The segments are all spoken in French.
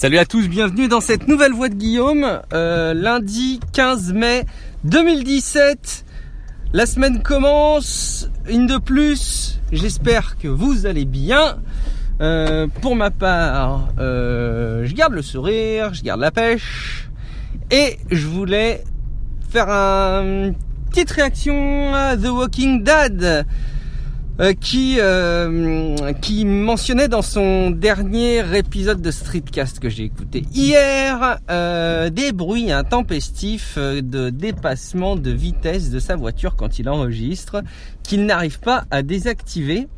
Salut à tous, bienvenue dans cette nouvelle voix de Guillaume. Euh, lundi 15 mai 2017. La semaine commence, une de plus. J'espère que vous allez bien. Euh, pour ma part, euh, je garde le sourire, je garde la pêche. Et je voulais faire une petite réaction à The Walking Dead. Euh, qui euh, qui mentionnait dans son dernier épisode de Streetcast que j'ai écouté hier euh, des bruits intempestifs de dépassement de vitesse de sa voiture quand il enregistre qu'il n'arrive pas à désactiver.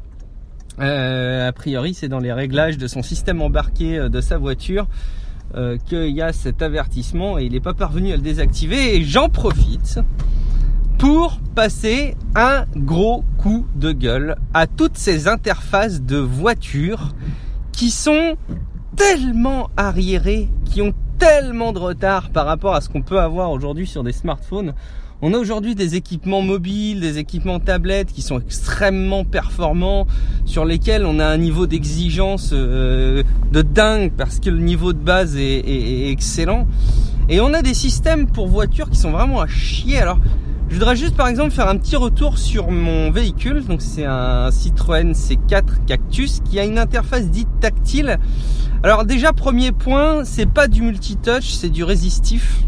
a priori, c'est dans les réglages de son système embarqué de sa voiture qu'il y a cet avertissement et il n'est pas parvenu à le désactiver. Et j'en profite pour passer un gros coup de gueule à toutes ces interfaces de voitures qui sont tellement arriérées, qui ont tellement de retard par rapport à ce qu'on peut avoir aujourd'hui sur des smartphones. On a aujourd'hui des équipements mobiles, des équipements tablettes qui sont extrêmement performants, sur lesquels on a un niveau d'exigence euh, de dingue parce que le niveau de base est, est, excellent. Et on a des systèmes pour voitures qui sont vraiment à chier. Alors je voudrais juste par exemple faire un petit retour sur mon véhicule. Donc c'est un Citroën C4 Cactus qui a une interface dite tactile. Alors déjà premier point, c'est pas du multitouch, c'est du résistif.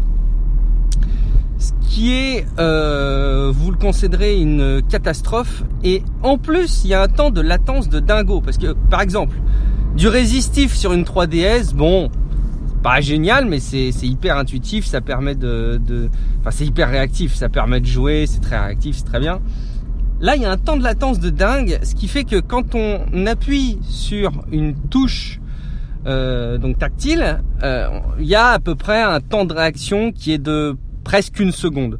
Ce qui est, euh, vous le considérez, une catastrophe. Et en plus, il y a un temps de latence de dingo. Parce que par exemple, du résistif sur une 3DS, bon, pas génial, mais c'est hyper intuitif, ça permet de, Enfin, c'est hyper réactif, ça permet de jouer, c'est très réactif, c'est très bien. Là, il y a un temps de latence de dingue, ce qui fait que quand on appuie sur une touche euh, donc tactile, euh, il y a à peu près un temps de réaction qui est de presque une seconde.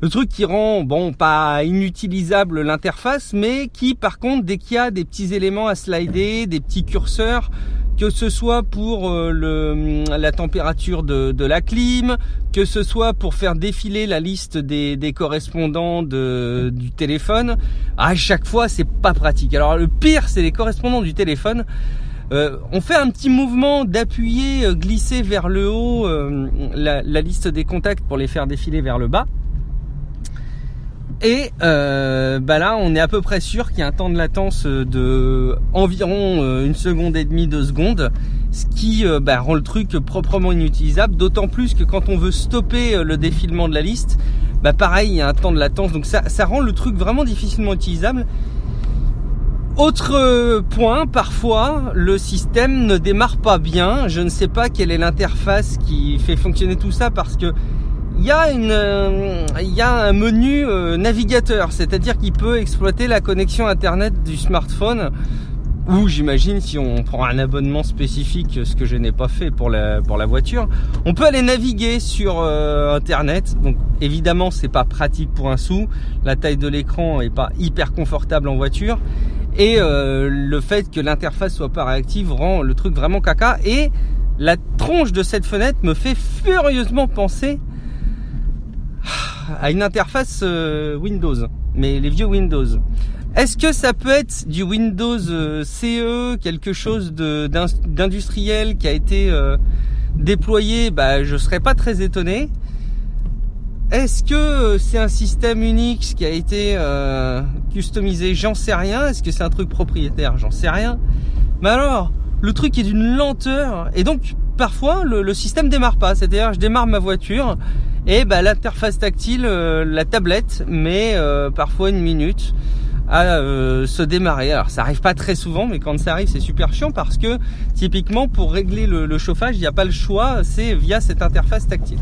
Le truc qui rend, bon, pas inutilisable l'interface, mais qui, par contre, dès qu'il y a des petits éléments à slider, des petits curseurs, que ce soit pour euh, le, la température de, la clim, que ce soit pour faire défiler la liste des, correspondants du téléphone, à chaque fois c'est pas pratique. Alors le pire c'est les correspondants du téléphone. Euh, on fait un petit mouvement d'appuyer, euh, glisser vers le haut la, la liste des contacts pour les faire défiler vers le bas. Et euh, bah là, on est à peu près sûr qu'il y a un temps de latence de environ euh, une seconde et demie, deux secondes, ce qui euh, bah, rend le truc proprement inutilisable. D'autant plus que quand on veut stopper le défilement de la liste, bah pareil, il y a un temps de latence, donc ça, ça rend le truc vraiment difficilement utilisable. Autre point, parfois le système ne démarre pas bien. Je ne sais pas quelle est l'interface qui fait fonctionner tout ça parce que il y a euh, y a un menu euh, navigateur, c'est-à-dire qu'il peut exploiter la connexion internet du smartphone ou j'imagine si on prend un abonnement spécifique, ce que je n'ai pas fait pour la pour la voiture, on peut aller naviguer sur euh, internet. Donc évidemment, c'est pas pratique pour un sou, la taille de l'écran est pas hyper confortable en voiture. Et le fait que l'interface soit pas réactive rend le truc vraiment caca. Et la tronche de cette fenêtre me fait furieusement penser à une interface euh, Windows, mais les vieux Windows. Est-ce que ça peut être du Windows euh, CE, quelque chose d'industriel qui a été euh, déployé? Bah, je serais pas très étonné. Est-ce que c'est un système Unix qui a été customisé? J'en sais rien. Est-ce que c'est un truc propriétaire? J'en sais rien. Mais alors, le truc est d'une lenteur et donc parfois le, le système démarre pas. C'est-à-dire, je démarre ma voiture et bah, l'interface tactile, euh, la tablette, met euh, parfois une minute à euh, se démarrer. Alors ça arrive pas très souvent, mais quand ça arrive, c'est super chiant parce que typiquement pour régler le, chauffage, il n'y a pas le choix, c'est via cette interface tactile.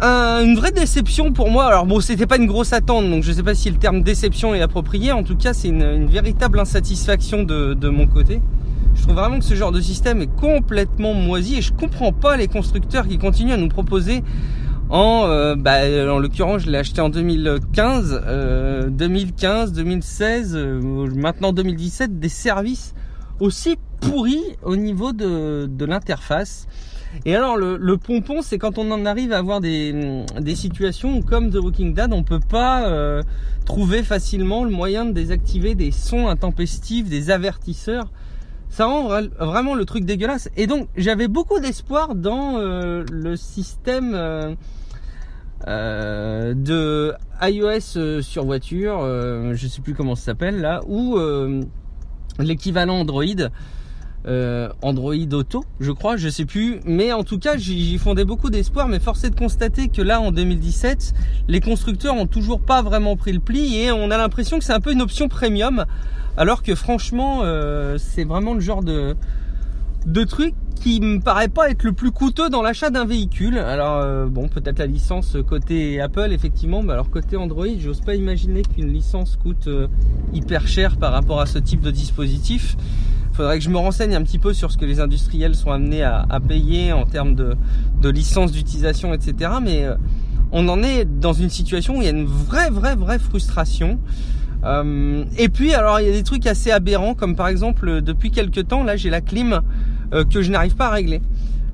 une vraie déception pour moi. Alors bon, c'était pas une grosse attente, donc je sais pas si le terme déception est approprié. En tout cas, c'est une, véritable insatisfaction de, de mon côté. Je trouve vraiment que ce genre de système est complètement moisi et je comprends pas les constructeurs qui continuent à nous proposer en, euh, bah, en l'occurrence, je l'ai acheté en 2015, 2015, 2016, maintenant 2017, des services aussi pourris au niveau de, de l'interface. Et alors le, le pompon, c'est quand on en arrive à avoir des, des situations où, comme The Walking Dead, on peut pas euh, trouver facilement le moyen de désactiver des sons intempestifs, des avertisseurs ça rend vraiment le truc dégueulasse. Et donc j'avais beaucoup d'espoir dans le système de iOS sur voiture, je sais plus comment ça s'appelle là, ou l'équivalent Android euh, Android Auto, je crois, je sais plus. Mais en tout cas, j'y fondais beaucoup d'espoir. Mais force est de constater que là, en 2017, les constructeurs ont toujours pas vraiment pris le pli et on a l'impression que c'est un peu une option premium, alors que franchement, euh, c'est vraiment le genre de truc qui me paraît pas être le plus coûteux dans l'achat d'un véhicule. Alors euh, bon, peut-être la licence côté Apple effectivement, mais alors côté Android, j'ose pas imaginer qu'une licence coûte hyper cher par rapport à ce type de dispositif faudrait que je me renseigne un petit peu sur ce que les industriels sont amenés à, payer en termes de, de licence d'utilisation, etc. Mais euh, on en est dans une situation où il y a une vraie, vraie, vraie frustration. Euh, et puis, alors, il y a des trucs assez aberrants, comme par exemple, depuis quelques temps, là, j'ai la clim euh, que je n'arrive pas à régler.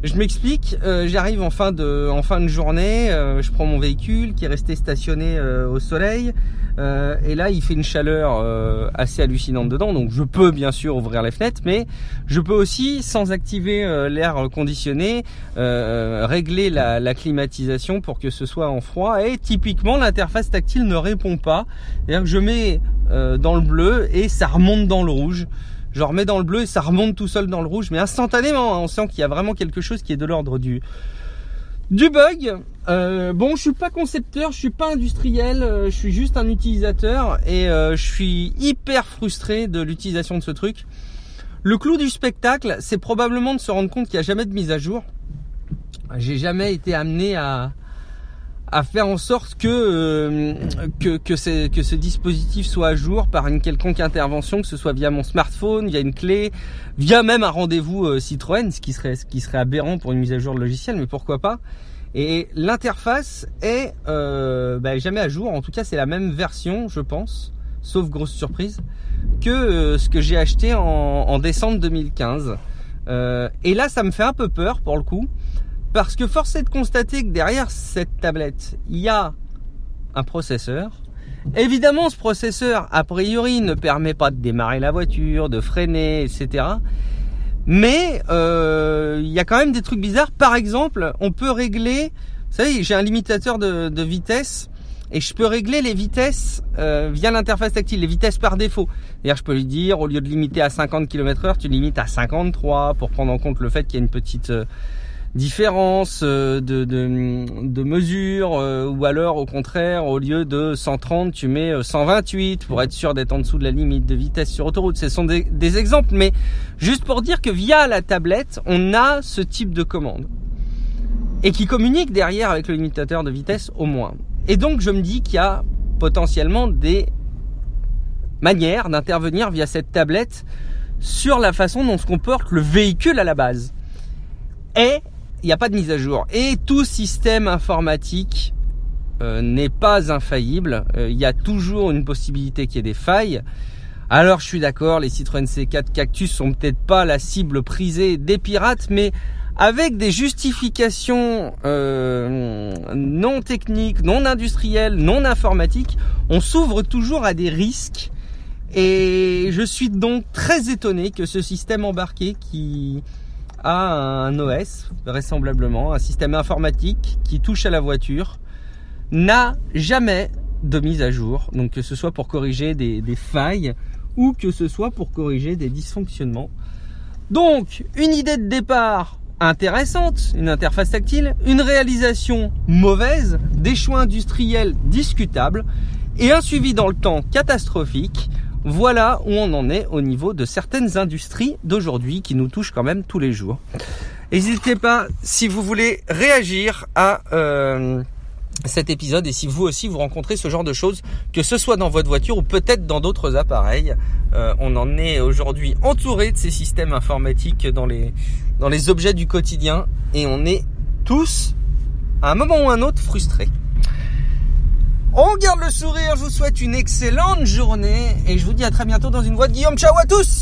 Je m'explique, j'arrive en fin de en fin de journée, je prends mon véhicule qui est resté stationné au soleil, euh, et là, il fait une chaleur euh, assez hallucinante dedans, donc je peux bien sûr ouvrir les fenêtres, mais je peux aussi, sans activer euh, l'air conditionné, régler la, la, climatisation pour que ce soit en froid. Et typiquement, l'interface tactile ne répond pas. C'est-à-dire que je mets dans le bleu et ça remonte dans le rouge. Je remets dans le bleu et ça remonte tout seul dans le rouge, mais instantanément, hein, on sent qu'il y a vraiment quelque chose qui est de l'ordre du du bug. Euh, bon, je suis pas concepteur, je suis pas industriel, euh, je suis juste un utilisateur et euh, je suis hyper frustré de l'utilisation de ce truc. Le clou du spectacle, c'est probablement de se rendre compte qu'il n'y a jamais de mise à jour. J'ai jamais été amené à, à faire en sorte que, euh, que, que, que ce dispositif soit à jour par une quelconque intervention, que ce soit via mon smartphone, via une clé, via même un rendez-vous euh, Citroën, ce qui serait, ce qui serait aberrant pour une mise à jour de logiciel, mais pourquoi pas. Et l'interface est euh, bah, jamais à jour, en tout cas c'est la même version, je pense, sauf grosse surprise, que ce que j'ai acheté en, en, décembre 2015. et là ça me fait un peu peur pour le coup parce que force est de constater que derrière cette tablette, il y a un processeur. Évidemment, ce processeur, a priori, ne permet pas de démarrer la voiture, de freiner, etc. Mais euh, il y a quand même des trucs bizarres. Par exemple, on peut régler, vous savez, j'ai un limitateur de, vitesse et je peux régler les vitesses euh, via l'interface tactile, les vitesses par défaut. C'est-à-dire, je peux lui dire, au lieu de limiter à 50 km/h, tu limites à 53 pour prendre en compte le fait qu'il y a une petite euh, différence euh, de, de, de mesure euh, ou alors au contraire au lieu de 130 tu mets 128 euh, pour être sûr d'être en dessous de la limite de vitesse sur autoroute. Ce sont des, des exemples mais juste pour dire que via la tablette on a ce type de commande et qui communique derrière avec le limitateur de vitesse au moins. Et donc je me dis qu'il y a potentiellement des manières d'intervenir via cette tablette sur la façon dont se comporte le véhicule à la base. Et il n'y a pas de mise à jour. Et tout système informatique euh, n'est pas infaillible. Euh, il y a toujours une possibilité qu'il y ait des failles. Alors je suis d'accord, les Citroën C4 Cactus sont peut-être pas la cible prisée des pirates, mais avec des justifications euh, non techniques, non industrielles, non informatiques, on s'ouvre toujours à des risques. Et je suis donc très étonné que ce système embarqué qui a un OS, vraisemblablement, un système informatique qui touche à la voiture, n'a jamais de mise à jour. Donc que ce soit pour corriger des, failles ou que ce soit pour corriger des dysfonctionnements. Donc, une idée de départ intéressante, une interface tactile, une réalisation mauvaise, des choix industriels discutables et un suivi dans le temps catastrophique. Voilà où on en est au niveau de certaines industries d'aujourd'hui qui nous touchent quand même tous les jours. N'hésitez pas si vous voulez réagir à euh, cet épisode et si vous aussi vous rencontrez ce genre de choses, que ce soit dans votre voiture ou peut-être dans d'autres appareils. Euh, on en est aujourd'hui entouré de ces systèmes informatiques dans les, dans les objets du quotidien et on est tous à un moment ou un autre frustrés. On garde le sourire, je vous souhaite une excellente journée et je vous dis à très bientôt dans une voie de Guillaume. Ciao à tous